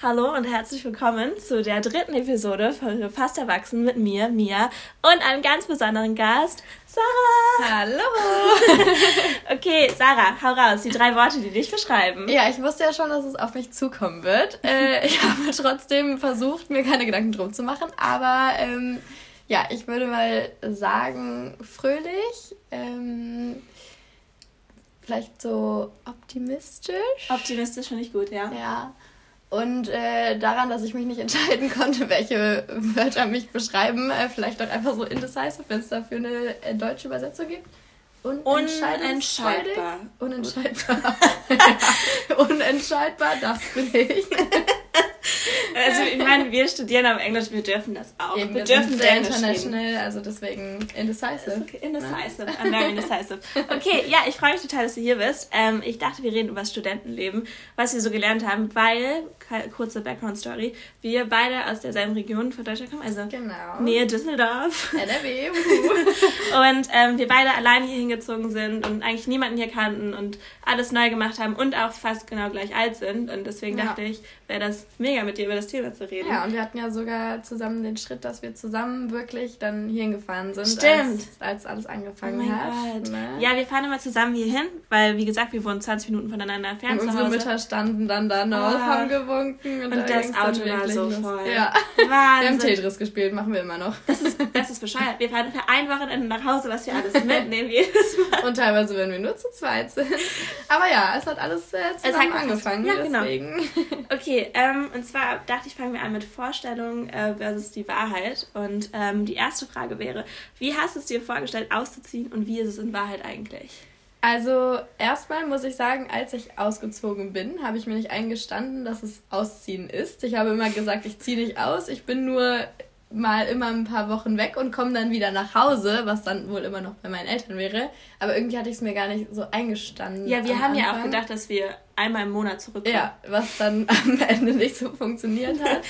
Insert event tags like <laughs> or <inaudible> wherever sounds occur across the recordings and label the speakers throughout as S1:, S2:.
S1: Hallo und herzlich willkommen zu der dritten Episode von Fast Erwachsen mit mir, Mia, und einem ganz besonderen Gast, Sarah.
S2: Hallo. <laughs>
S1: okay, Sarah, hau raus, die drei Worte, die dich beschreiben.
S2: Ja, ich wusste ja schon, dass es auf mich zukommen wird. <laughs> Äh, ich habe trotzdem versucht, mir keine Gedanken drum zu machen, aber ähm, ja, ich würde mal sagen, fröhlich, ähm, vielleicht so optimistisch.
S1: Optimistisch finde ich gut, ja.
S2: Ja. Und äh, daran, dass ich mich nicht <laughs> entscheiden konnte, welche Wörter mich beschreiben, äh, vielleicht auch einfach so indecisive, wenn es dafür eine äh, deutsche Übersetzung gibt.
S1: Unentscheidbar.
S2: Unentscheidbar. <laughs> Unentscheidbar, das bin ich. <laughs>
S1: Meine, wir studieren aber Englisch, wir dürfen das auch.
S2: Eben,
S1: wir,
S2: wir
S1: dürfen
S2: sind sehr international, also deswegen indecisive.
S1: Okay, indecisive, ne? I'm very indecisive. Okay, <laughs> ja, ich freue mich total, dass du hier bist. Ähm, ich dachte, wir reden über das Studentenleben, was wir so gelernt haben, weil, kurze Background-Story, wir beide aus derselben Region von Deutschland kommen, also
S2: genau.
S1: Nähe Düsseldorf.
S2: NRW. <laughs>
S1: und ähm, wir beide alleine hier hingezogen sind und eigentlich niemanden hier kannten und alles neu gemacht haben und auch fast genau gleich alt sind. Und deswegen ja. dachte ich, wäre das mega mit dir über das Thema zu reden.
S2: Ja, und wir hatten ja sogar zusammen den Schritt, dass wir zusammen wirklich dann hierhin gefahren sind.
S1: Stimmt.
S2: Als, als alles angefangen oh hat.
S1: Ne? Ja, wir fahren immer zusammen hierhin, weil, wie gesagt, wir wohnen 20 Minuten voneinander entfernt.
S2: Und unsere Mütter standen dann da noch, oh. haben gewunken.
S1: Und, und da das Auto war so voll.
S2: Ja. Wahnsinn. Wir haben Tetris gespielt, machen wir immer noch.
S1: Das ist, das ist bescheuert. Wir fahren für ein Wochenende nach Hause, was wir alles mitnehmen jedes
S2: Mal. Und teilweise, wenn wir nur zu zweit sind. Aber ja, es hat alles äh, zusammen angefangen. Ja, genau. Deswegen.
S1: Okay, ähm, und zwar dachte ich, fangen wir an mit Vorstellung äh, versus die Wahrheit. Und ähm, die erste Frage wäre, wie hast du es dir vorgestellt, auszuziehen und wie ist es in Wahrheit eigentlich?
S2: Also erstmal muss ich sagen, als ich ausgezogen bin, habe ich mir nicht eingestanden, dass es Ausziehen ist. Ich habe immer gesagt, ich ziehe nicht aus, ich bin nur mal immer ein paar Wochen weg und komme dann wieder nach Hause, was dann wohl immer noch bei meinen Eltern wäre. Aber irgendwie hatte ich es mir gar nicht so eingestanden.
S1: Ja, wir haben Anfang. ja auch gedacht, dass wir einmal im Monat zurückkommen.
S2: Ja, was dann <laughs> am Ende nicht so funktioniert hat.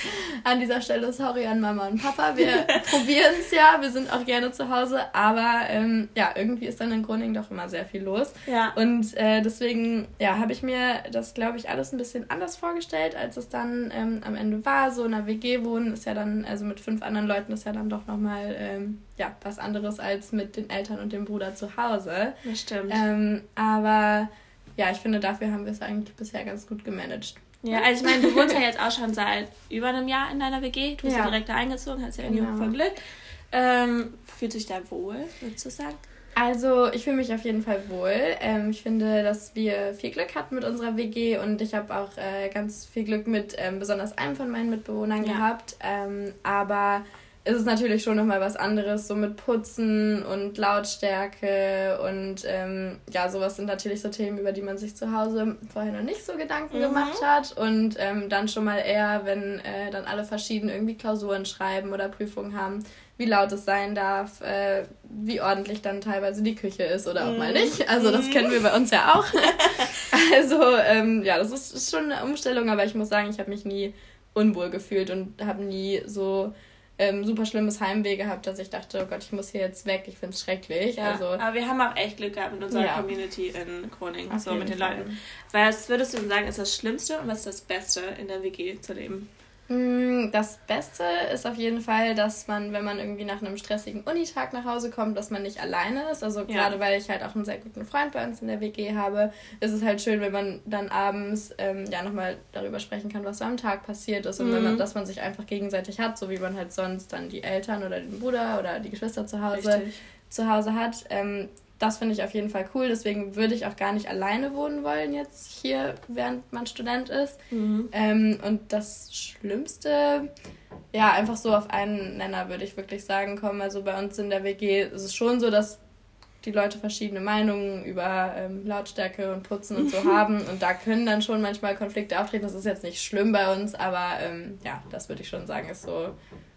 S2: An dieser Stelle sorry an Mama und Papa. Wir <laughs> probieren es ja, wir sind auch gerne zu Hause, aber ähm, ja, irgendwie ist dann in Groningen doch immer sehr viel los.
S1: Ja.
S2: Und äh, deswegen ja, habe ich mir das, glaube ich, alles ein bisschen anders vorgestellt, als es dann ähm, am Ende war. So in einer WG wohnen ist ja dann, also mit fünf anderen Leuten ist ja dann doch nochmal ähm, ja, was anderes als mit den Eltern und dem Bruder zu Hause.
S1: Das stimmt.
S2: Ähm, aber ja, ich finde, dafür haben wir es eigentlich bisher ganz gut gemanagt.
S1: Ja, also ich meine, du wohnst ja jetzt auch schon seit über einem Jahr in deiner WG. Du bist ja, ja direkt da eingezogen, hast ja irgendwie genau. voll Glück. Ähm, fühlt sich da wohl, würdest du sagen?
S2: Also, ich fühle mich auf jeden Fall wohl. Ähm, ich finde, dass wir viel Glück hatten mit unserer WG und ich habe auch äh, ganz viel Glück mit ähm, besonders einem von meinen Mitbewohnern ja. gehabt. Ähm, aber ist es natürlich schon nochmal was anderes, so mit Putzen und Lautstärke und ähm, ja, sowas sind natürlich so Themen, über die man sich zu Hause vorher noch nicht so Gedanken mhm. gemacht hat und ähm, dann schon mal eher, wenn äh, dann alle verschieden irgendwie Klausuren schreiben oder Prüfungen haben, wie laut es sein darf, äh, wie ordentlich dann teilweise die Küche ist oder auch mhm. mal nicht. Also das kennen wir bei uns ja auch. <laughs> also ähm, ja, das ist, ist schon eine Umstellung, aber ich muss sagen, ich habe mich nie unwohl gefühlt und habe nie so ähm, super schlimmes Heimweh gehabt, dass ich dachte, oh Gott, ich muss hier jetzt weg, ich finde es schrecklich.
S1: Ja,
S2: also,
S1: aber wir haben auch echt Glück gehabt mit unserer ja. Community in Groningen, so mit den Fall. Leuten. Was würdest du sagen, ist das Schlimmste und was ist das Beste in der WG zu leben?
S2: Mm, das Beste ist auf jeden Fall, dass man, wenn man irgendwie nach einem stressigen Unitag nach Hause kommt, dass man nicht alleine ist. Also ja. gerade weil ich halt auch einen sehr guten Freund bei uns in der WG habe, ist es halt schön, wenn man dann abends ähm, ja nochmal darüber sprechen kann, was so am Tag passiert ist und mhm. wenn man, dass man sich einfach gegenseitig hat, so wie man halt sonst dann die Eltern oder den Bruder oder die Geschwister zu Hause Richtig. zu Hause hat. Ähm, das finde ich auf jeden Fall cool. Deswegen würde ich auch gar nicht alleine wohnen wollen jetzt hier, während man Student ist. Mhm. Ähm, und das Schlimmste, ja, einfach so auf einen Nenner würde ich wirklich sagen, kommen. Also bei uns in der WG ist es schon so, dass die Leute verschiedene Meinungen über ähm, Lautstärke und Putzen und so <laughs> haben. Und da können dann schon manchmal Konflikte auftreten. Das ist jetzt nicht schlimm bei uns, aber ähm, ja, das würde ich schon sagen, ist so,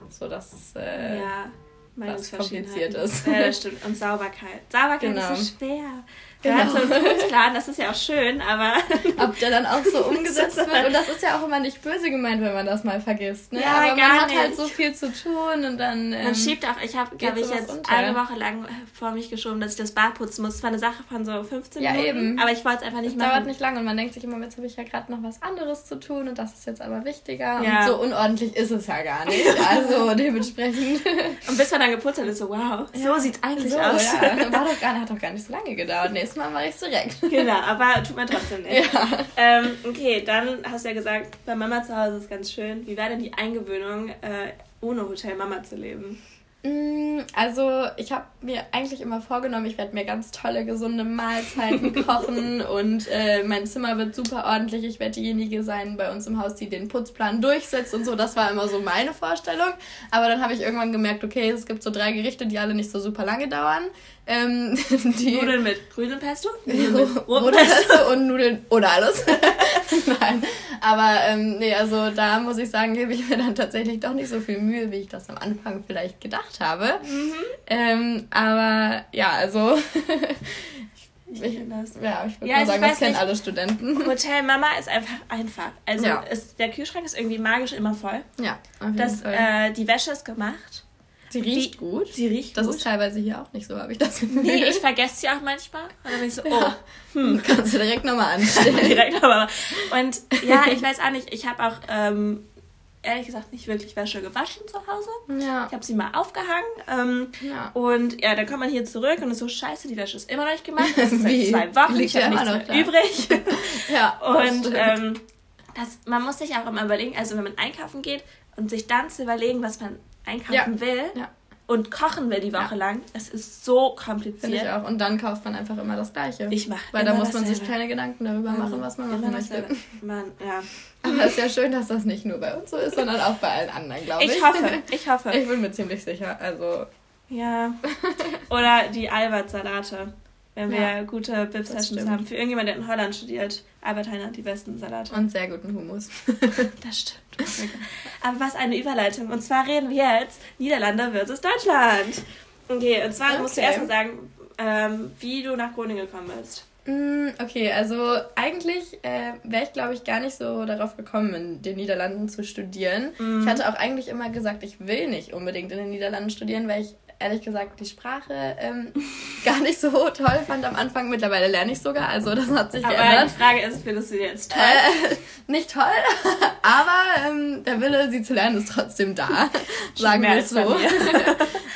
S2: so das. Äh,
S1: ja was kompliziert ist. Ja, das stimmt. Und Sauberkeit. Sauberkeit genau. ist so schwer. Genau. Ja, so ein Putzplan, das ist ja auch schön, aber. <laughs>
S2: Ob der dann auch so umgesetzt wird. Und das ist ja auch immer nicht böse gemeint, wenn man das mal vergisst. Ne? Ja, aber man hat nicht. halt so viel zu tun und dann.
S1: Ähm, man schiebt auch, ich habe, glaube ich, jetzt unter. eine Woche lang vor mich geschoben, dass ich das Bad putzen muss. Es war eine Sache von so 15 ja, Minuten. Eben. Aber ich wollte es einfach nicht
S2: das machen. dauert nicht lange und man denkt sich immer, jetzt habe ich ja gerade noch was anderes zu tun und das ist jetzt aber wichtiger. Ja. Und so unordentlich ist es ja gar nicht. <laughs> Also dementsprechend.
S1: und bis man dann geputzt hat, ist so, wow, so sieht es eigentlich so, aus.
S2: Ja. War doch gar, hat doch gar nicht so lange gedauert. Nächstes Mal mache ich es direkt. <laughs>
S1: Genau, aber tut man trotzdem <laughs> nicht. Ja. Ähm, okay, dann hast du ja gesagt, bei Mama zu Hause ist ganz schön. Wie war denn die Eingewöhnung, äh, ohne Hotel Mama zu leben?
S2: Mm, also, ich habe mir eigentlich immer vorgenommen, ich werde mir ganz tolle, gesunde Mahlzeiten <laughs> kochen und äh, mein Zimmer wird super ordentlich. Ich werde diejenige sein bei uns im Haus, die den Putzplan durchsetzt und so. Das war immer so meine Vorstellung. Aber dann habe ich irgendwann gemerkt, okay, es gibt so drei Gerichte, die alle nicht so super lange dauern. Ähm, <laughs>
S1: die Nudeln mit grünem Pesto?
S2: Pesto und Nudeln ohne alles. <laughs> Nein, aber ähm, nee, also da muss ich sagen, gebe ich mir dann tatsächlich doch nicht so viel Mühe, wie ich das am Anfang vielleicht gedacht habe. Mhm. Ähm, aber ja, also <laughs> ich, ich das. Ja, ich würde ja, also sagen, das kennen alle Studenten.
S1: Hotel Mama ist einfach einfach. Also ja. ist, der Kühlschrank ist irgendwie magisch immer voll. Ja, auf jeden das, Fall. Äh, die Wäsche ist gemacht.
S2: Sie riecht Wie, gut. Sie riecht Das gut. ist teilweise hier auch nicht so, habe ich das
S1: Gefühl. Nee, ich vergesse sie auch manchmal. Und dann bin ich so, oh, ja.
S2: hm. <laughs> Kannst du direkt nochmal anstellen. <laughs> direkt
S1: nochmal. Und ja, ich weiß auch nicht, ich habe auch ähm, ehrlich gesagt nicht wirklich Wäsche gewaschen zu Hause. Ja. Ich habe sie mal aufgehangen. Ähm, ja. Und ja, dann kommt man hier zurück und ist so, scheiße, die Wäsche ist immer noch nicht gemacht. Das ist seit <laughs> zwei Wochen. Liegt ich habe nichts mehr übrig. ja, und ähm, das, man muss sich auch immer überlegen, also wenn man einkaufen geht und sich dann zu überlegen, was man einkaufen ja. will ja. und kochen will die Woche ja. lang, es ist so kompliziert.
S2: Finde ich auch. Und dann kauft man einfach immer das Gleiche. Ich mache Weil da muss man sich keine Gedanken darüber machen, was man machen möchte. Man, ja. Aber es ist ja schön, dass das nicht nur bei uns so ist, sondern auch bei allen anderen, glaube ich. Ich hoffe, ich hoffe. Ich bin mir ziemlich sicher. Also.
S1: Ja. Oder die Albert-Salate wenn wir ja, gute Bib-Sessions haben. Für irgendjemand, der in Holland studiert, Albert Heiner hat die besten Salate.
S2: Und sehr guten Hummus. <laughs>
S1: das stimmt. Aber was eine Überleitung. Und zwar reden wir jetzt Niederlande versus Deutschland. Okay, und zwar okay. musst du erstmal sagen, ähm, wie du nach Groningen gekommen bist.
S2: Mm, okay, also eigentlich äh, wäre ich, glaube ich, gar nicht so darauf gekommen, in den Niederlanden zu studieren. Mm. Ich hatte auch eigentlich immer gesagt, ich will nicht unbedingt in den Niederlanden studieren, weil ich ehrlich gesagt die Sprache ähm, <laughs> gar nicht so toll fand am Anfang. Mittlerweile lerne ich sogar, also das hat sich
S1: aber geändert. Aber die Frage ist, findest du die jetzt toll?
S2: Äh, nicht toll, <laughs> aber ähm, der Wille, sie zu lernen, ist trotzdem da. <laughs> sagen wir es so.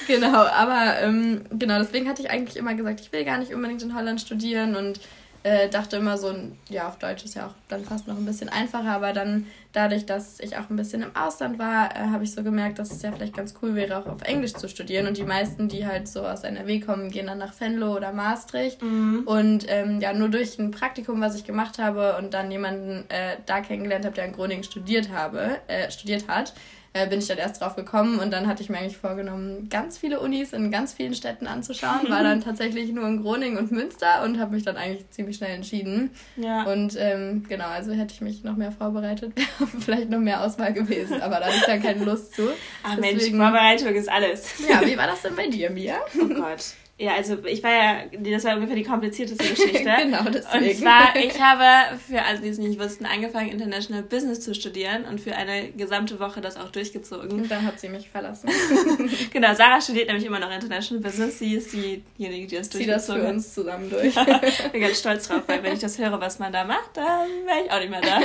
S2: genau, aber ähm, genau, deswegen hatte ich eigentlich immer gesagt, ich will gar nicht unbedingt in Holland studieren und äh, dachte immer so, ja, auf Deutsch ist ja auch dann fast noch ein bisschen einfacher, aber dann dadurch, dass ich auch ein bisschen im Ausland war, äh, habe ich so gemerkt, dass es ja vielleicht ganz cool wäre, auch auf Englisch zu studieren. Und die meisten, die halt so aus NRW kommen, gehen dann nach Venlo oder Maastricht. Mhm. Und ähm, ja, nur durch ein Praktikum, was ich gemacht habe und dann jemanden äh, da kennengelernt habe, der in Groningen studiert habe, äh, studiert hat, äh, bin ich dann erst drauf gekommen und dann hatte ich mir eigentlich vorgenommen, ganz viele Unis in ganz vielen Städten anzuschauen. War dann <laughs> tatsächlich nur in Groningen und Münster und habe mich dann eigentlich ziemlich schnell entschieden. Ja. Und ähm, genau, also hätte ich mich noch mehr vorbereitet, <laughs> wäre vielleicht noch mehr Auswahl gewesen, aber da hatte ich dann keine Lust zu.
S1: Ach Deswegen, Mensch, Vorbereitung ist alles.
S2: Ja, wie <laughs> war das denn bei dir, Mia?
S1: Oh Gott. Ja, also ich war ja, das war ungefähr die komplizierteste <laughs> Geschichte. genau, deswegen. Und zwar, ich <laughs> habe für alle, die es nicht wussten, angefangen, International Business zu studieren und für eine gesamte Woche das auch durchgezogen.
S2: Und dann hat sie mich verlassen. <laughs>
S1: genau, Sarah studiert nämlich immer noch International Business. Sie ist diejenige, die das durchgezogen hat. das für uns zusammen durch. Ja, bin ganz stolz drauf, weil wenn ich das höre, was man da macht, dann wäre ich auch nicht mehr da.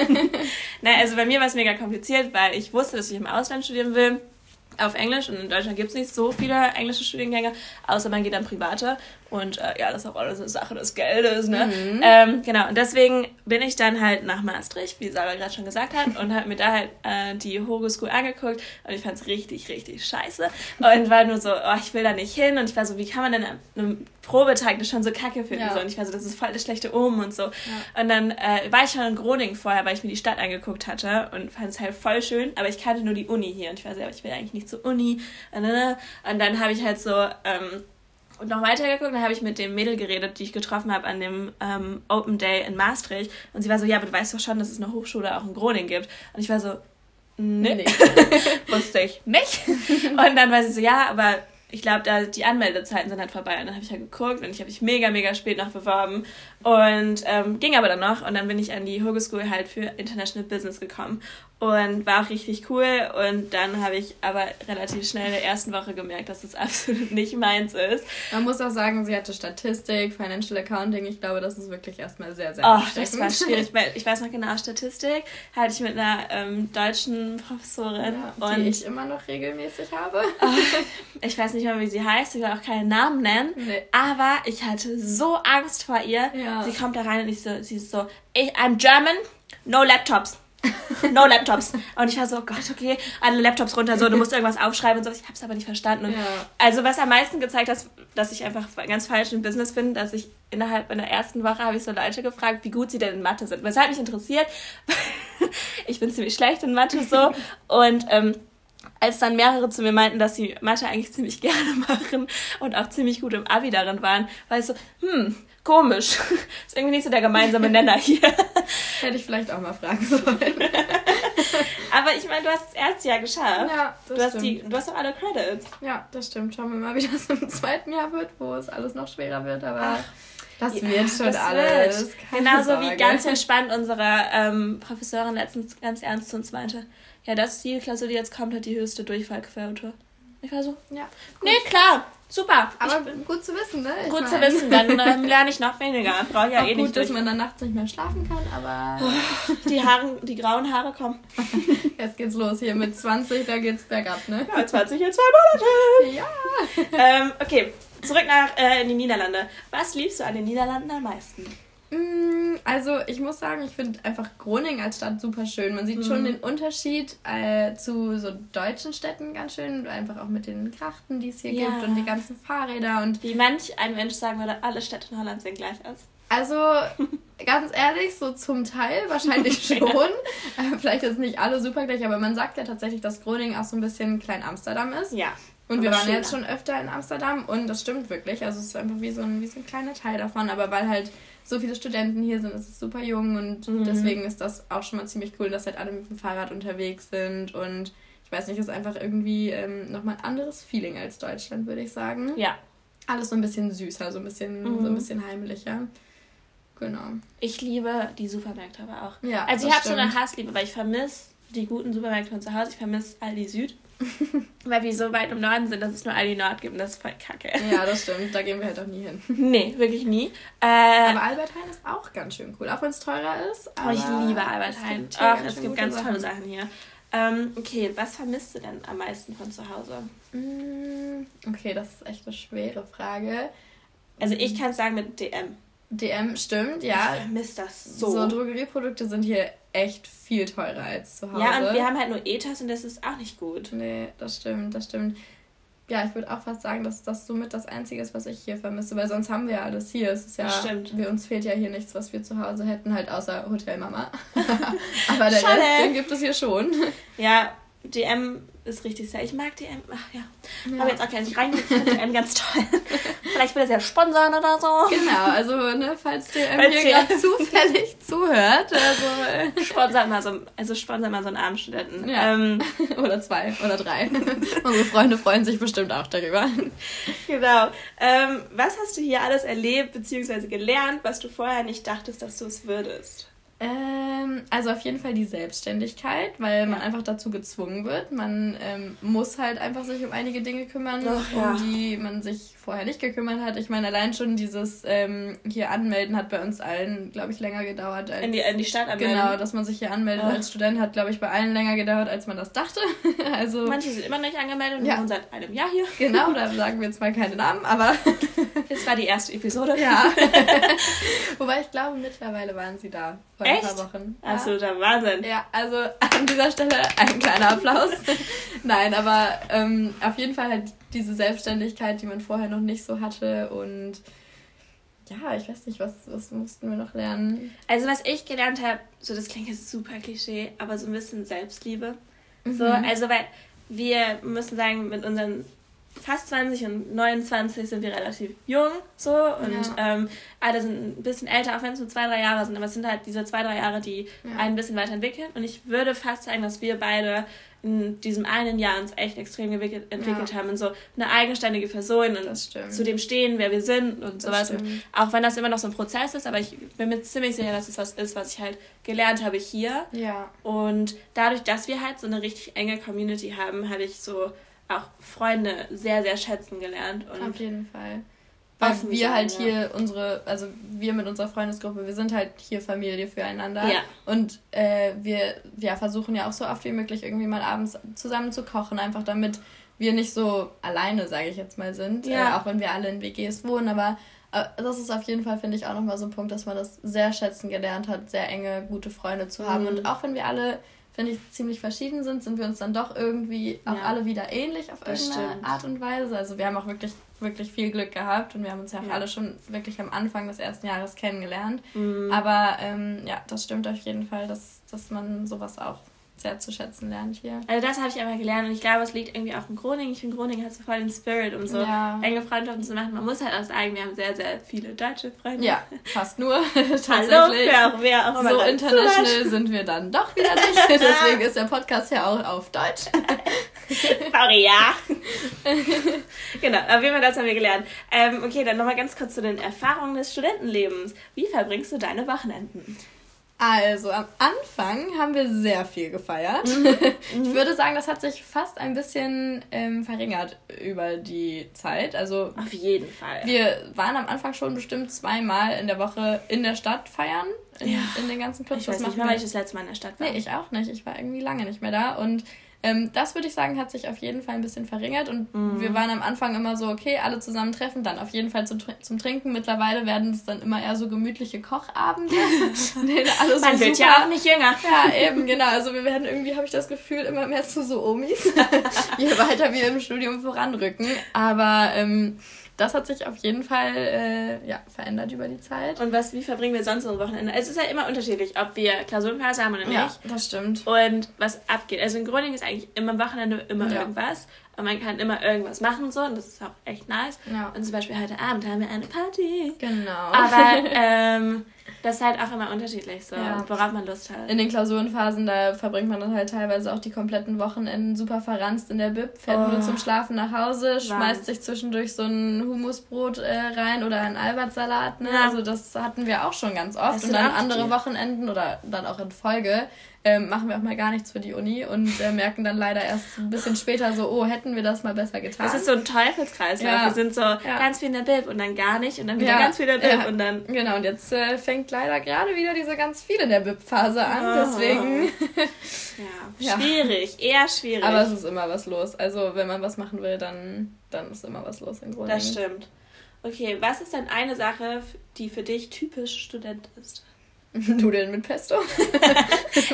S1: naja, also bei mir war es mega kompliziert, weil ich wusste, dass ich im Ausland studieren will auf Englisch und in Deutschland gibt es nicht so viele englische Studiengänge, außer man geht dann private. Und äh, ja, das ist auch alles eine Sache des Geldes, ne? Mhm. Ähm, genau, und deswegen bin ich dann halt nach Maastricht, wie Sarah gerade schon gesagt hat, und habe mir da halt äh, die Hogeschool angeguckt und ich fand es richtig, richtig scheiße. Und war nur so, oh, ich will da nicht hin. Und ich war so, wie kann man denn einem Probetag das schon so kacke finden? Ja. So, und ich war so, das ist voll das schlechte Um und so. Ja. Und dann äh, war ich schon in Groningen vorher, weil ich mir die Stadt angeguckt hatte und fand es halt voll schön, aber ich kannte nur die Uni hier und ich war so, ich will eigentlich nicht zur Uni. Und dann habe ich halt so ähm, und noch weiter geguckt, dann habe ich mit dem Mädel geredet, die ich getroffen habe an dem ähm, Open Day in Maastricht. Und sie war so, ja, aber du weißt doch schon, dass es eine Hochschule auch in Groningen gibt. Und ich war so, nee, nee. <laughs> wusste ich nicht. Und dann war sie so, ja, aber ich glaube, da die Anmeldezeiten sind halt vorbei. Und dann habe ich halt geguckt und ich habe mich mega, mega spät noch beworben. Und ähm, ging aber dann noch. Und dann bin ich an die Hogeschool halt für International Business gekommen. Und war auch richtig cool. Und dann habe ich aber relativ schnell in der ersten Woche gemerkt, dass es <laughs> absolut nicht meins ist.
S2: Man muss auch sagen, sie hatte Statistik, Financial Accounting. Ich glaube, das ist wirklich erstmal sehr, sehr
S1: Oh, das war schwierig. <laughs> Ich weiß noch genau, Statistik hatte ich mit einer ähm, deutschen Professorin.
S2: Ja, die ich immer noch regelmäßig habe.
S1: Oh, ich weiß nicht mehr, wie sie heißt. Ich will auch keinen Namen nennen.
S2: Nee.
S1: Aber ich hatte so Angst vor ihr.
S2: Ja.
S1: Sie kommt da rein und ich so, sie ist so, ich, I'm German, no laptops. <laughs> No Laptops. Und ich war so, oh Gott, okay, alle Laptops runter, so, du musst irgendwas aufschreiben und so. Ich hab's aber nicht verstanden. Und
S2: Ja.
S1: Also, was am meisten gezeigt hat, dass ich einfach ganz falsch im Business bin, dass ich innerhalb einer ersten Woche habe ich so Leute gefragt, wie gut sie denn in Mathe sind. Was hat mich interessiert? <laughs> ich bin ziemlich schlecht in Mathe so. <laughs> Und ähm, als dann mehrere zu mir meinten, dass sie Mathe eigentlich ziemlich gerne <laughs> machen und auch ziemlich gut im Abi darin waren, war ich so, hm, komisch. <laughs> ist irgendwie nicht so der gemeinsame <laughs> Nenner hier.
S2: Hätte ich vielleicht auch mal fragen sollen.
S1: Aber ich meine, du hast das erste Jahr geschafft.
S2: Ja, das
S1: du hast
S2: stimmt.
S1: die, du hast auch alle Credits.
S2: Ja, das stimmt. Schauen wir mal, wie das im zweiten Jahr wird, wo es alles noch schwerer wird. Aber das
S1: Ja,
S2: wird schon
S1: das
S2: alles.
S1: wird. Genauso wie
S2: Sorge.
S1: ganz entspannt unsere ähm, Professorin letztens ganz ernst zu uns meinte. Ja, das ist die Klausur, die jetzt kommt, hat die höchste Durchfallquote. Ich war so,
S2: Ja,
S1: nee, klar, super.
S2: aber
S1: ich,
S2: gut zu wissen, ne? Ich
S1: gut zu
S2: mein-
S1: wissen, dann <laughs> ähm, lerne ich noch weniger. Brauche ja
S2: Auch
S1: eh
S2: gut,
S1: nicht
S2: dass
S1: durch.
S2: man dann nachts nicht mehr schlafen kann, aber
S1: Die, Haare, die grauen Haare kommen. <laughs>
S2: jetzt geht's los. Hier mit 20, da geht's bergab, ne?
S1: Ja, 20 in zwei Monate.
S2: Ja.
S1: ähm, okay, zurück nach äh, in die Niederlande. Was liebst du an den Niederlanden am meisten?
S2: Mm, Also ich muss sagen, ich finde einfach Groningen als Stadt super schön. Man sieht
S1: Mhm.
S2: schon den Unterschied äh, zu so deutschen Städten ganz schön. Einfach auch mit den Krachten, die es hier
S1: Ja.
S2: gibt und die ganzen Fahrräder. Und
S1: Wie manch ein Mensch sagen würde, alle Städte in Holland sehen gleich aus.
S2: also <laughs> ganz ehrlich, so zum Teil wahrscheinlich <laughs> schon. Äh, Vielleicht jetzt nicht alle super gleich, aber man sagt ja tatsächlich, dass Groningen auch so ein bisschen Klein Amsterdam ist.
S1: Ja.
S2: Und wir waren
S1: schöner.
S2: jetzt schon öfter in Amsterdam und das stimmt wirklich. Also es ist einfach wie so ein, wie so ein kleiner Teil davon. Aber weil halt so viele Studenten hier sind, ist es super jung und
S1: Mhm.
S2: deswegen ist das auch schon mal ziemlich cool, dass halt alle mit dem Fahrrad unterwegs sind und ich weiß nicht, ist einfach irgendwie ähm, nochmal ein anderes Feeling als Deutschland, würde ich sagen.
S1: Ja.
S2: Alles so ein bisschen süßer, so ein bisschen,
S1: Mhm.
S2: so ein bisschen heimlicher. Genau.
S1: Ich liebe die Supermärkte aber auch.
S2: Ja,
S1: Also ich habe so eine. Hassliebe, weil ich vermisse die guten Supermärkte von zu Hause. Ich vermisse Aldi Süd. <laughs> weil wir so weit im Norden sind, dass es nur Aldi Nord gibt und das ist voll kacke.
S2: Ja, das stimmt. Da gehen wir halt auch nie hin. <laughs>
S1: Nee, wirklich nie. Äh,
S2: Aber Albert Heijn ist auch ganz schön cool, auch wenn es teurer ist.
S1: oh, ich
S2: aber
S1: liebe Albert
S2: es
S1: Ach,
S2: ganz
S1: es gibt ganz tolle Sachen hier. Ähm, okay, was vermisst du denn am meisten von zu Hause?
S2: Mm, Okay, das ist echt eine schwere Frage.
S1: Also ich kann sagen mit DM.
S2: DM stimmt, ja.
S1: Ich vermisse das
S2: So.
S1: so.
S2: Drogerieprodukte sind hier echt viel teurer als zu Hause.
S1: ja, und wir haben halt nur Ethos und das ist auch nicht gut.
S2: Nee, das stimmt, das stimmt. Ja, ich würde auch fast sagen, dass das somit das Einzige ist, was ich hier vermisse, weil sonst haben wir ja alles hier. Es ist ja,
S1: Das stimmt.
S2: Wir, uns fehlt ja hier nichts, was wir zu Hause hätten, halt außer Hotelmama. <laughs> Aber der
S1: Schade.
S2: Rest, den gibt es hier schon.
S1: Ja, DM ist richtig sehr. Ich mag DM. Ach ja.
S2: Ja.
S1: Aber jetzt auch rein. Ich finde DM ganz toll. <laughs> Vielleicht will er es ja sponsern oder so.
S2: Genau, also ne, falls hier
S1: ihr-
S2: gerade zufällig <laughs> zuhört, also äh,
S1: Sponsert mal so, also sponsert mal so einen Abendstudenten.
S2: Ja.
S1: Ähm, <laughs>
S2: oder zwei oder drei. <laughs> Unsere Freunde freuen sich bestimmt auch darüber.
S1: genau. Ähm, was hast du hier alles erlebt bzw. gelernt, was du vorher nicht dachtest, dass du es würdest?
S2: Ähm, also auf jeden Fall die Selbstständigkeit, weil man
S1: Ja.
S2: einfach dazu gezwungen wird. Man ähm, muss halt einfach sich um einige Dinge kümmern,
S1: Ach, ja.
S2: um die man sich vorher nicht gekümmert hat. Ich meine, allein schon dieses ähm, hier anmelden hat bei uns allen, glaube ich, länger gedauert als.
S1: In die, in die Stadt anmelden.
S2: Genau, dass man sich hier anmeldet
S1: Ach.
S2: als Student hat, glaube ich, bei allen länger gedauert, als man das dachte. <laughs> also
S1: Manche sind immer noch nicht angemeldet und
S2: Ja.
S1: wohnen seit einem Jahr hier.
S2: genau, <laughs> da sagen wir jetzt mal keine Namen, aber <laughs>
S1: Das war die erste Episode.
S2: ja. <laughs> Wobei ich glaube, mittlerweile waren sie da vor ein
S1: Echt?
S2: paar Wochen. Ja.
S1: Absoluter Wahnsinn.
S2: Ja, also an dieser Stelle ein kleiner Applaus. <laughs> Nein, aber ähm, auf jeden Fall halt diese Selbstständigkeit, die man vorher noch nicht so hatte und ja, ich weiß nicht, was, was mussten wir noch lernen?
S1: Also was ich gelernt habe, so das klingt jetzt super Klischee, aber so ein bisschen Selbstliebe. So,
S2: Mhm.
S1: also weil wir müssen sagen, mit unseren fast 20 und 29 sind wir relativ jung so und ja. ähm, alle sind ein bisschen älter, auch wenn es nur zwei, drei Jahre sind, aber es sind halt diese zwei, drei Jahre, die ja. einen ein bisschen weiterentwickeln und ich würde fast sagen, dass wir beide in diesem einen Jahr uns echt extrem entwickelt ja. haben und so eine eigenständige Person und zu dem stehen, wer wir sind und sowas. Und auch wenn das immer noch so ein Prozess ist, aber ich bin mir ziemlich sicher, dass es was ist, was ich halt gelernt habe hier. Ja. Und dadurch, dass wir halt so eine richtig enge Community haben, habe ich so auch Freunde sehr, sehr schätzen gelernt. Und
S2: Auf jeden Fall. Weil wir halt ja. hier unsere, also wir mit unserer Freundesgruppe, wir sind halt hier Familie füreinander. Ja. Und äh, wir ja, versuchen ja auch so oft wie möglich irgendwie mal abends zusammen zu kochen, einfach damit wir nicht so alleine, sage ich jetzt mal, sind. Ja. Äh, auch wenn wir alle in WGs wohnen. Aber äh, das ist auf jeden Fall, finde ich, auch nochmal so ein Punkt, dass man das sehr schätzen gelernt hat, sehr enge, gute Freunde zu haben. Mhm. Und auch wenn wir alle finde ich, ziemlich verschieden sind, sind wir uns dann doch irgendwie auch ja. alle wieder ähnlich auf das irgendeine stimmt. Art und Weise. Also wir haben auch wirklich, wirklich viel Glück gehabt und wir haben uns ja auch ja. alle schon wirklich am Anfang des ersten Jahres kennengelernt. Mhm. Aber ähm, ja, das stimmt auf jeden Fall, dass, dass man sowas auch sehr zu schätzen lernt hier.
S1: Also das habe ich aber gelernt und ich glaube, es liegt irgendwie auch in Groningen. Ich finde, Groningen hat so voll den Spirit, um so ja. enge Freundschaften zu machen. Man muss halt auch sagen, wir haben sehr, sehr viele deutsche Freunde. Ja, fast nur. <laughs> Hallo, wer auch, wer auch So international sind wir dann doch <laughs> wieder nicht. <laughs> Deswegen ist der Podcast ja auch auf Deutsch. Sorry, ja. genau, auf jeden Fall das haben wir gelernt. Ähm, okay, dann nochmal ganz kurz zu den Erfahrungen des Studentenlebens. Wie verbringst du deine Wochenenden?
S2: Also, am Anfang haben wir sehr viel gefeiert. Mhm. <laughs> Ich mhm. würde sagen, das hat sich fast ein bisschen ähm, verringert über die Zeit. Also,
S1: Auf jeden Fall.
S2: Wir waren am Anfang schon bestimmt zweimal in der Woche in der Stadt feiern. In, ja. in den ganzen Clubs.
S1: Ich weiß nicht mehr, weil ich das letzte Mal in der Stadt
S2: war. Nee, ich auch nicht. Ich war irgendwie lange nicht mehr da. Und ähm, das würde ich sagen, hat sich auf jeden Fall ein bisschen verringert und mhm. wir waren am Anfang immer so, okay, alle zusammen treffen, dann auf jeden Fall zum, zum Trinken. Mittlerweile werden es dann immer eher so gemütliche Kochabende. <laughs> alle so Man wird super. ja auch nicht jünger. Ja, eben, genau. Also wir werden irgendwie, habe ich das Gefühl, immer mehr zu so Omis, <laughs> je weiter wir im Studium voranrücken. Aber ähm, das hat sich auf jeden Fall äh, ja, verändert über die Zeit.
S1: Und was, wie verbringen wir sonst unsere Wochenende? Es ist ja immer unterschiedlich, ob wir Klausurenphase haben oder nicht. Ja,
S2: das stimmt.
S1: Und was abgeht. Also in Groningen ist eigentlich immer am Wochenende immer ja. irgendwas. Und man kann immer irgendwas machen und so. Und das ist auch echt nice. Ja. Und zum Beispiel heute Abend haben wir eine Party. Genau. Aber <laughs> ähm, das ist halt auch immer unterschiedlich, so, ja. worauf man Lust hat.
S2: In den Klausurenphasen, da verbringt man dann halt teilweise auch die kompletten Wochenenden super verranzt in der Bib, fährt oh. nur zum Schlafen nach Hause, Wahnsinn. schmeißt sich zwischendurch so ein Humusbrot äh, rein oder einen Albertsalat. Ne? Ja. Also das hatten wir auch schon ganz oft. Und dann andere Wochenenden oder dann auch in Folge ähm, machen wir auch mal gar nichts für die Uni und äh, merken dann leider erst ein bisschen später so, oh, hätten wir das mal besser getan.
S1: Das ist so ein Teufelskreis, ja. wir sind so ja. ganz viel in der Bib und dann gar nicht und dann wieder ja. ganz viel in der Bib und dann...
S2: Genau, und jetzt äh, fängt leider gerade wieder diese ganz viel in der Bib-Phase an, oh. deswegen... <laughs> <laughs>
S1: ja, schwierig, eher schwierig.
S2: Aber es ist immer was los, also wenn man was machen will, dann, dann ist immer was los in
S1: Groningen. Das stimmt. Okay, was ist denn eine Sache, die für dich typisch Student ist? <laughs>
S2: Nudeln mit Pesto, <laughs>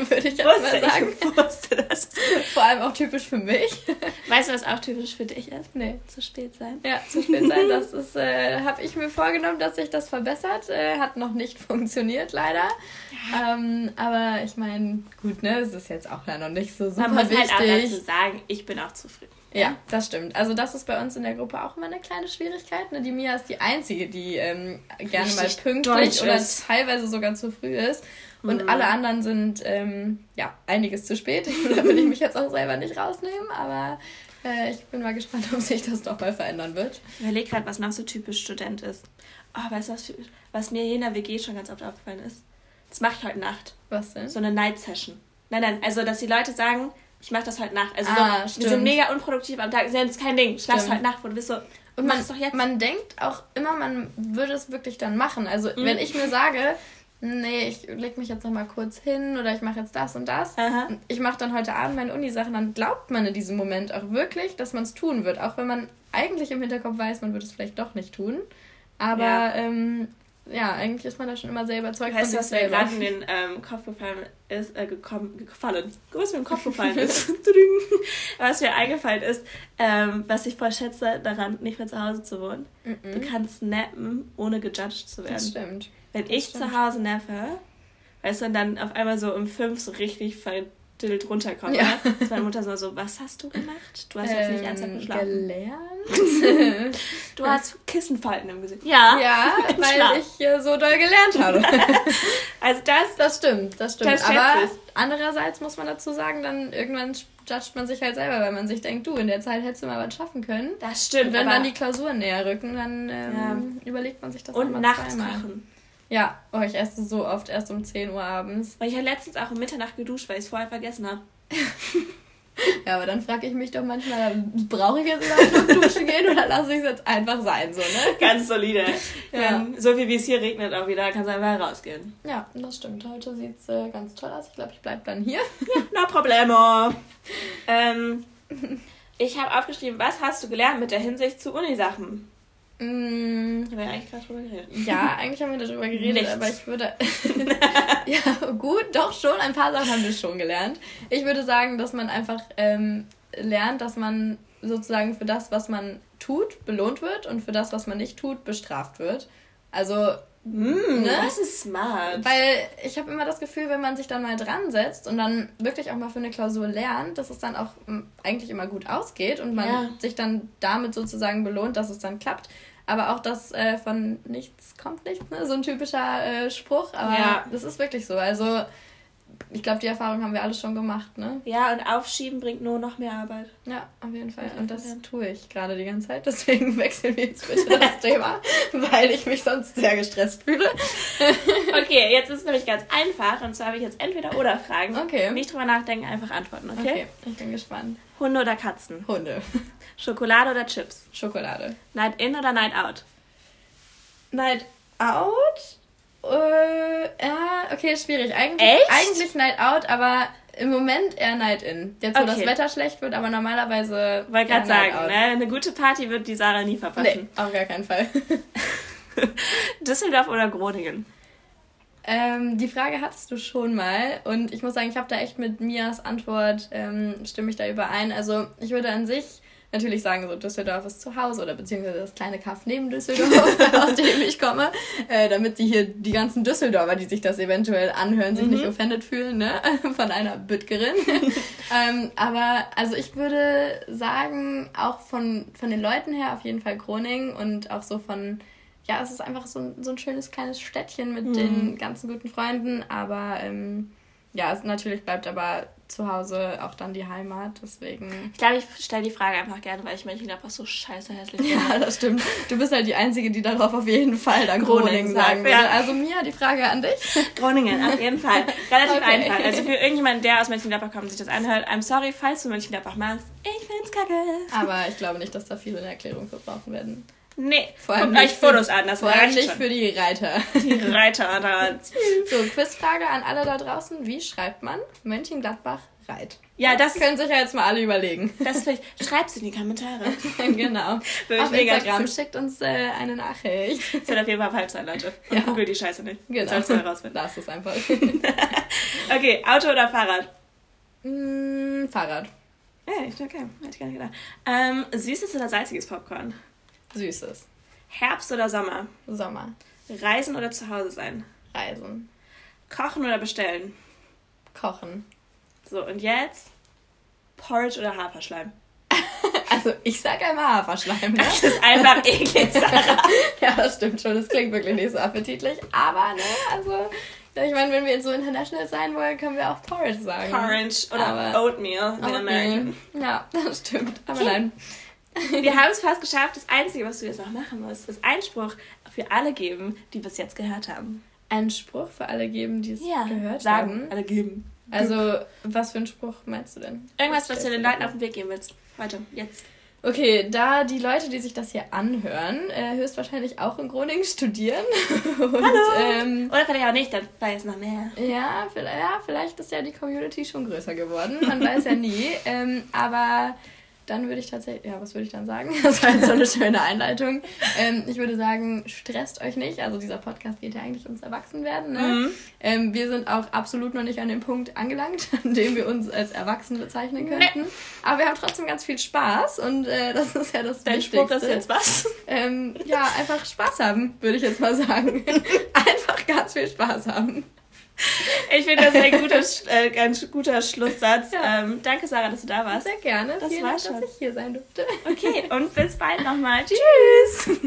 S2: würde ich jetzt wusste, mal sagen. Ich wusste das. Vor allem auch typisch für mich.
S1: Weißt du, was auch typisch für dich ist?
S2: Nee.
S1: Zu spät sein.
S2: Ja, zu spät sein. <laughs> Das ist, äh, habe ich mir vorgenommen, dass sich das verbessert. Äh, hat noch nicht funktioniert, leider. Ja. Ähm, aber ich meine, gut, ne, es ist jetzt auch noch nicht so super Man muss wichtig. halt
S1: auch dazu sagen, ich bin auch zufrieden.
S2: Ja, das stimmt. Also das ist bei uns in der Gruppe auch immer eine kleine Schwierigkeit. Ne? Die Mia ist die Einzige, die ähm, gerne Richtig mal pünktlich oder teilweise sogar zu früh ist. Und mhm. alle anderen sind ähm, ja einiges zu spät. <laughs> da will ich mich jetzt auch selber nicht rausnehmen, aber äh, ich bin mal gespannt, <laughs> ob sich das doch mal verändern wird.
S1: Ich überlege gerade, was noch so typisch Student ist. Oh, weißt du, was, was mir hier in der WG schon ganz oft aufgefallen ist? Das mache ich heute Nacht.
S2: Was denn?
S1: So eine Night Session. Nein, nein, also dass die Leute sagen, ich mache das heute Nacht. Also ah, so, wir sind mega unproduktiv am Tag. Das ist kein Ding. Schlafst heute Nacht, wo du bist so.
S2: Und man, doch jetzt. man denkt auch immer, man würde es wirklich dann machen. Also mhm. wenn ich mir sage, nee, ich leg mich jetzt noch mal kurz hin oder ich mache jetzt das und das. Aha. Ich mache dann heute Abend meine Uni-Sachen, dann glaubt man in diesem Moment auch wirklich, dass man es tun wird. Auch wenn man eigentlich im Hinterkopf weiß, man würde es vielleicht doch nicht tun. Aber ja. ähm, ja, eigentlich ist man da schon immer sehr überzeugt von
S1: sich selber. Was mir gerade in den ähm, Kopf gefallen ist, äh, gekommen, gefallen, was mir im Kopf <laughs> gefallen ist, was mir eingefallen ist, ähm, was ich voll schätze daran, nicht mehr zu Hause zu wohnen. Mm -mm. Du kannst nappen, ohne gejudged zu werden. Das stimmt. Wenn das ich stimmt. zu Hause nappe, weißt du, und dann auf einmal so um fünf so richtig ver abgediddelt runterkommen. Ja. Dass meine Mutter so, was hast du gemacht? Du hast jetzt nicht ernsthaft
S2: ähm, geschlafen. Gelernt? <laughs>
S1: du hast Kissenfalten im Gesicht.
S2: Ja, ja <laughs> weil Schlaf. ich äh, so doll gelernt habe. <laughs>
S1: also das...
S2: Das stimmt, das stimmt. Das Aber ich. andererseits muss man dazu sagen, dann irgendwann judgt man sich halt selber, weil man sich denkt, du, in der Zeit hättest du mal was schaffen können.
S1: Das stimmt.
S2: Und wenn dann die Klausuren näher rücken, dann ähm, ja. überlegt man sich das
S1: Und nachts zweimal. kochen.
S2: Ja, oh, ich esse so oft erst um 10 Uhr abends.
S1: Weil ich habe letztens auch um Mitternacht geduscht, weil ich es vorher vergessen habe. <laughs>
S2: ja, aber dann frage ich mich doch manchmal, brauche ich jetzt überhaupt noch duschen gehen oder lasse ich es jetzt einfach sein, so, ne? <laughs>
S1: Ganz solide. ja. Wenn so viel wie es hier regnet auch wieder, kannst du einfach rausgehen.
S2: Ja, das stimmt. Heute sieht es äh, ganz toll aus. Ich glaube, ich bleibe dann hier. <laughs>
S1: ja, no problemo. ähm, ich habe aufgeschrieben, was hast du gelernt mit der Hinsicht zu Unisachen?
S2: Mm,
S1: haben wir ja eigentlich gerade drüber geredet.
S2: Ja, eigentlich haben wir darüber geredet, Nichts. aber ich würde. <laughs> ja, gut, doch schon. Ein paar Sachen haben wir schon gelernt. Ich würde sagen, dass man einfach ähm, lernt, dass man sozusagen für das, was man tut, belohnt wird und für das, was man nicht tut, bestraft wird. Also.
S1: Mm, ne? Das ist smart.
S2: Weil ich habe immer das Gefühl, wenn man sich dann mal dran setzt und dann wirklich auch mal für eine Klausur lernt, dass es dann auch eigentlich immer gut ausgeht und man ja. sich dann damit sozusagen belohnt, dass es dann klappt. Aber auch das äh, von nichts kommt nichts, ne? so ein typischer äh, Spruch. Aber ja. das ist wirklich so. Also ich glaube, die Erfahrung haben wir alle schon gemacht, ne?
S1: Ja, und Aufschieben bringt nur noch mehr Arbeit.
S2: Ja, auf jeden Fall. Und das tue ich gerade die ganze Zeit. <laughs> Deswegen wechseln wir jetzt bitte das <laughs> Thema, weil ich mich sonst sehr gestresst fühle. <laughs>
S1: okay, jetzt ist es nämlich ganz einfach. Und zwar habe ich jetzt entweder oder Fragen.
S2: Okay.
S1: Nicht drüber nachdenken, einfach antworten, okay?
S2: Okay, ich bin gespannt.
S1: Hunde oder Katzen?
S2: Hunde.
S1: Schokolade oder Chips?
S2: Schokolade.
S1: Night in oder Night out?
S2: Night out? Äh, ja, okay, schwierig. Eigentlich,
S1: Echt?
S2: eigentlich Night out, aber im Moment eher Night in. Jetzt, wo okay. das Wetter schlecht wird, aber normalerweise.
S1: Wollte gerade sagen, ne? eine gute Party wird die Sarah nie verpassen.
S2: Nee, auf gar keinen Fall. <laughs>
S1: Düsseldorf oder Groningen?
S2: Ähm, die Frage hattest du schon mal und ich muss sagen, ich habe da echt mit Mias Antwort, ähm, stimme ich da überein. Also ich würde an sich natürlich sagen, so Düsseldorf ist zu Hause oder beziehungsweise das kleine Kaff neben Düsseldorf, <laughs> aus dem ich komme, äh, damit die hier die ganzen Düsseldorfer, die sich das eventuell anhören, sich mhm. nicht offended fühlen, ne? <laughs> Von einer Bütgerin. <laughs> ähm, aber also ich würde sagen, auch von, von den Leuten her auf jeden Fall Groningen und auch so von ja, es ist einfach so ein, so ein schönes kleines Städtchen mit mhm. den ganzen guten Freunden, aber ähm, ja, es natürlich bleibt aber zu Hause auch dann die Heimat, deswegen.
S1: Ich glaube, ich stelle die Frage einfach gerne, weil ich Mönchengladbach so scheiße hässlich finde.
S2: Ja, das stimmt. Du bist halt die Einzige, die darauf auf jeden Fall dann Groningen, sagen würde. Ja. Also Mia, die Frage an dich. <laughs>
S1: Groningen, auf jeden Fall. Relativ okay. einfach. Also für irgendjemanden, der aus Mönchengladbach kommt und sich das anhört, I'm sorry, falls du Mönchengladbach magst. Ich find's kacke.
S2: Aber ich glaube nicht, dass da viele eine Erklärung für brauchen werden.
S1: Nee, vor allem guckt euch Fotos an, das
S2: vor allem nicht schon. für die Reiter.
S1: Die Reiter da. <laughs>
S2: so, Quizfrage an alle da draußen. Wie schreibt man Mönchengladbach Reit?
S1: Ja, das
S2: können sich ja jetzt mal alle überlegen.
S1: Das vielleicht, schreib's in die Kommentare. <laughs>
S2: genau. <laughs> Auf Instagram schickt uns äh, eine Nachricht.
S1: Das wird auf jeden Fall falsch sein, Leute. Und ja. google die Scheiße nicht.
S2: Genau. Sollst du herausfinden. Lass es einfach.
S1: okay, Auto oder Fahrrad?
S2: Mm, Fahrrad.
S1: Echt? Okay, hätte ich gar nicht gedacht. Ähm, süßes oder salziges Popcorn?
S2: Süßes.
S1: Herbst oder Sommer?
S2: Sommer.
S1: Reisen oder zu Hause sein?
S2: Reisen.
S1: Kochen oder bestellen?
S2: Kochen.
S1: So, und jetzt Porridge oder Haferschleim? <laughs>
S2: also, ich sag einmal Haferschleim. Ne?
S1: Das ist einfach eklig, Sarah. <laughs>
S2: ja, das stimmt schon. Das klingt wirklich nicht so appetitlich. Aber, ne, also, ich meine, wenn wir jetzt so international sein wollen, können wir auch Porridge sagen.
S1: Porridge oder Aber Oatmeal in Oatmeal. American.
S2: Ja, <laughs> das stimmt. Aber okay. nein.
S1: Wir haben es fast geschafft. Das Einzige, was du jetzt noch machen musst, ist Einspruch für alle geben, die bis jetzt gehört haben.
S2: Einen Spruch für alle geben, die es
S1: ja,
S2: gehört
S1: sagen,
S2: haben?
S1: alle geben.
S2: Also, was für einen Spruch meinst du denn?
S1: Irgendwas, was du den Leuten auf den Weg geben willst. Weiter, jetzt.
S2: Okay, da die Leute, die sich das hier anhören, äh, höchstwahrscheinlich auch in Groningen studieren. <laughs>
S1: Und, Hallo! Ähm, Oder vielleicht auch nicht, dann weiß noch mehr.
S2: Ja vielleicht, ja, vielleicht ist ja die Community schon größer geworden. Man weiß ja nie. <laughs> Ähm, aber dann würde ich tatsächlich, ja, was würde ich dann sagen? <laughs> Das war jetzt so eine schöne Einleitung. Ähm, ich würde sagen, stresst euch nicht. Also dieser Podcast geht ja eigentlich ums Erwachsenwerden. Ne? Mhm. Ähm, wir sind auch absolut noch nicht an dem Punkt angelangt, <laughs> an dem wir uns als Erwachsen bezeichnen könnten. Nee. Aber wir haben trotzdem ganz viel Spaß und äh, <laughs> das ist ja das
S1: Dein Wichtigste. Spruch ist jetzt was?
S2: Ähm, ja, einfach Spaß haben, würde ich jetzt mal sagen. einfach ganz viel Spaß haben.
S1: Ich finde, das ein guter, <laughs> äh, ganz guter Schlusssatz. Ja. Ähm, danke, Sarah, dass du da warst.
S2: Sehr gerne. Das Vielen war Dank, schon. dass ich hier sein durfte.
S1: Okay, und bis bald nochmal. <laughs> Tschüss.